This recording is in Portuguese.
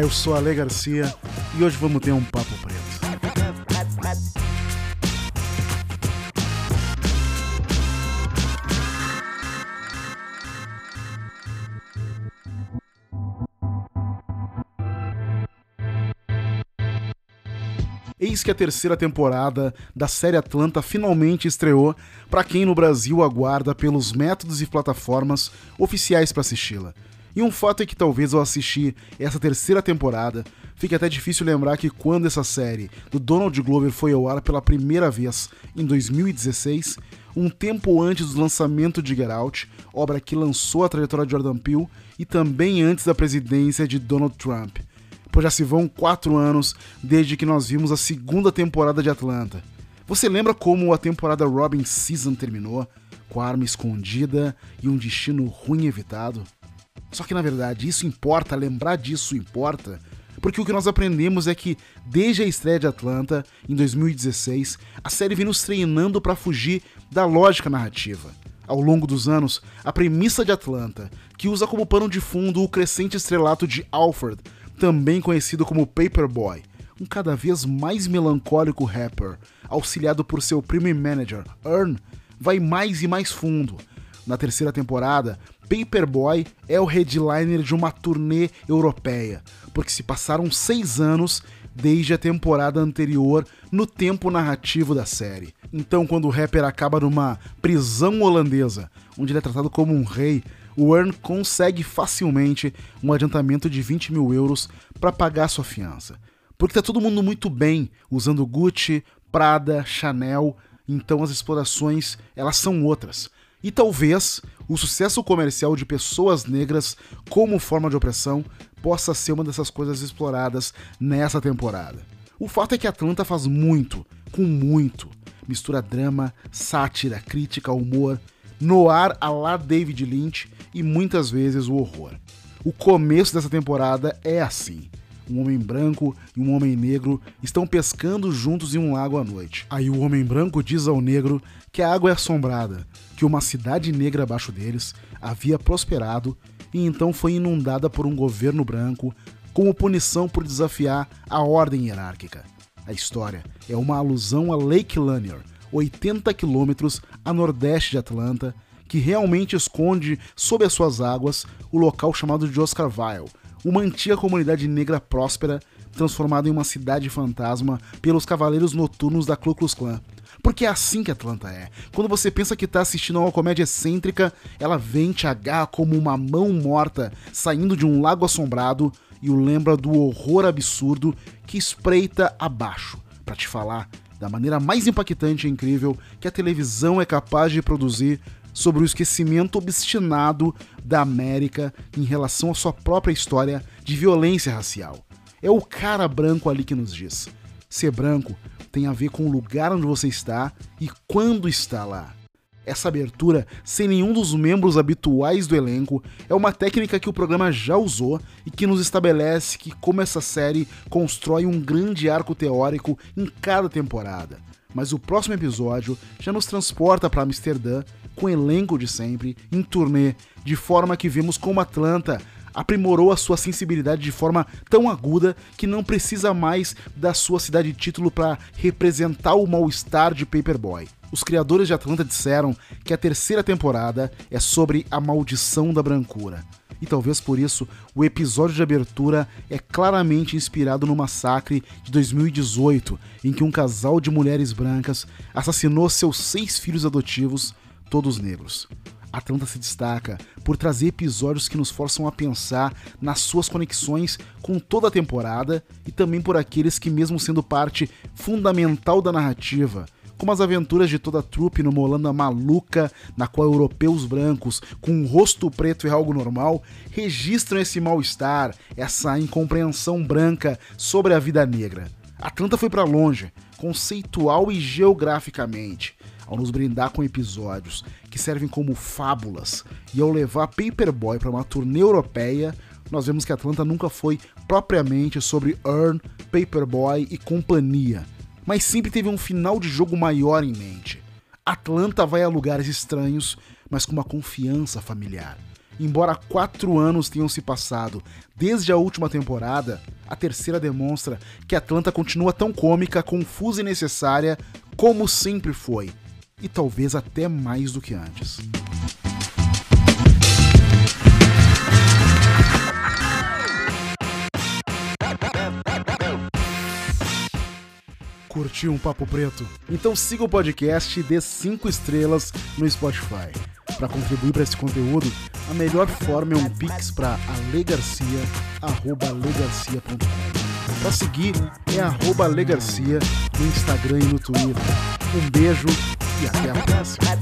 Eu sou Ale Garcia e hoje vamos ter um papo preto. Eis que a terceira temporada da série Atlanta finalmente estreou para quem no Brasil aguarda pelos métodos e plataformas oficiais para assisti-la. E um fato é que talvez ao assistir essa terceira temporada, fique até difícil lembrar que quando essa série do Donald Glover foi ao ar pela primeira vez, em 2016, um tempo antes do lançamento de Get Out, obra que lançou a trajetória de Jordan Peele, e também antes da presidência de Donald Trump. Pois já se vão quatro anos desde que nós vimos a segunda temporada de Atlanta. Você lembra como a temporada Robin Season terminou? Com a arma escondida e um destino ruim evitado? Só que na verdade isso importa, lembrar disso importa, porque o que nós aprendemos é que desde a estreia de Atlanta, em 2016, a série vem nos treinando para fugir da lógica narrativa. Ao longo dos anos, a premissa de Atlanta, que usa como pano de fundo o crescente estrelato de Alfred, também conhecido como Paperboy, um cada vez mais melancólico rapper, auxiliado por seu primo manager, Earn, vai mais e mais fundo. Na terceira temporada, Paperboy é o headliner de uma turnê europeia, porque se passaram seis anos desde a temporada anterior no tempo narrativo da série. Então, quando o rapper acaba numa prisão holandesa, onde ele é tratado como um rei, o Earn consegue facilmente um adiantamento de 20 mil euros para pagar sua fiança. Porque tá todo mundo muito bem usando Gucci, Prada, Chanel, então as explorações elas são outras. E talvez o sucesso comercial de pessoas negras como forma de opressão possa ser uma dessas coisas exploradas nessa temporada. O fato é que Atlanta faz muito, com muito. Mistura drama, sátira, crítica, humor, noir a lá David Lynch e muitas vezes o horror. O começo dessa temporada é assim um homem branco e um homem negro estão pescando juntos em um lago à noite. Aí o homem branco diz ao negro que a água é assombrada, que uma cidade negra abaixo deles havia prosperado e então foi inundada por um governo branco como punição por desafiar a ordem hierárquica. A história é uma alusão a Lake Lanier, 80 quilômetros a nordeste de Atlanta, que realmente esconde sob as suas águas o local chamado de Oscarville, uma antiga comunidade negra próspera transformada em uma cidade fantasma pelos cavaleiros noturnos da Ku Klux Klan. Porque é assim que Atlanta é. Quando você pensa que está assistindo a uma comédia excêntrica, ela vem te agarra como uma mão morta saindo de um lago assombrado e o lembra do horror absurdo que espreita abaixo para te falar da maneira mais impactante e incrível que a televisão é capaz de produzir sobre o esquecimento obstinado da América em relação à sua própria história de violência racial. É o cara branco ali que nos diz. Ser branco tem a ver com o lugar onde você está e quando está lá. Essa abertura, sem nenhum dos membros habituais do elenco, é uma técnica que o programa já usou e que nos estabelece que como essa série constrói um grande arco teórico em cada temporada. Mas o próximo episódio já nos transporta para Amsterdã com o elenco de sempre, em turnê, de forma que vemos como Atlanta aprimorou a sua sensibilidade de forma tão aguda que não precisa mais da sua cidade título para representar o mal-estar de Paperboy. Os criadores de Atlanta disseram que a terceira temporada é sobre a maldição da brancura. E talvez por isso o episódio de abertura é claramente inspirado no massacre de 2018, em que um casal de mulheres brancas assassinou seus seis filhos adotivos todos negros. Atlanta se destaca por trazer episódios que nos forçam a pensar nas suas conexões com toda a temporada e também por aqueles que, mesmo sendo parte fundamental da narrativa, como as aventuras de toda a trupe numa Holanda maluca, na qual europeus brancos com um rosto preto é algo normal, registram esse mal-estar, essa incompreensão branca sobre a vida negra. Atlanta foi para longe, conceitual e geograficamente ao nos brindar com episódios que servem como fábulas e ao levar Paperboy para uma turnê europeia, nós vemos que Atlanta nunca foi propriamente sobre Earn, Paperboy e companhia, mas sempre teve um final de jogo maior em mente. Atlanta vai a lugares estranhos, mas com uma confiança familiar. embora quatro anos tenham se passado desde a última temporada, a terceira demonstra que Atlanta continua tão cômica, confusa e necessária como sempre foi, e talvez até mais do que antes. Curtiu um papo preto? Então siga o podcast e dê 5 estrelas no Spotify. Para contribuir para esse conteúdo, a melhor forma é um pix para alegarcia@alegarcia.com. Para seguir é arroba alegarcia no Instagram e no Twitter. Um beijo e até a próxima.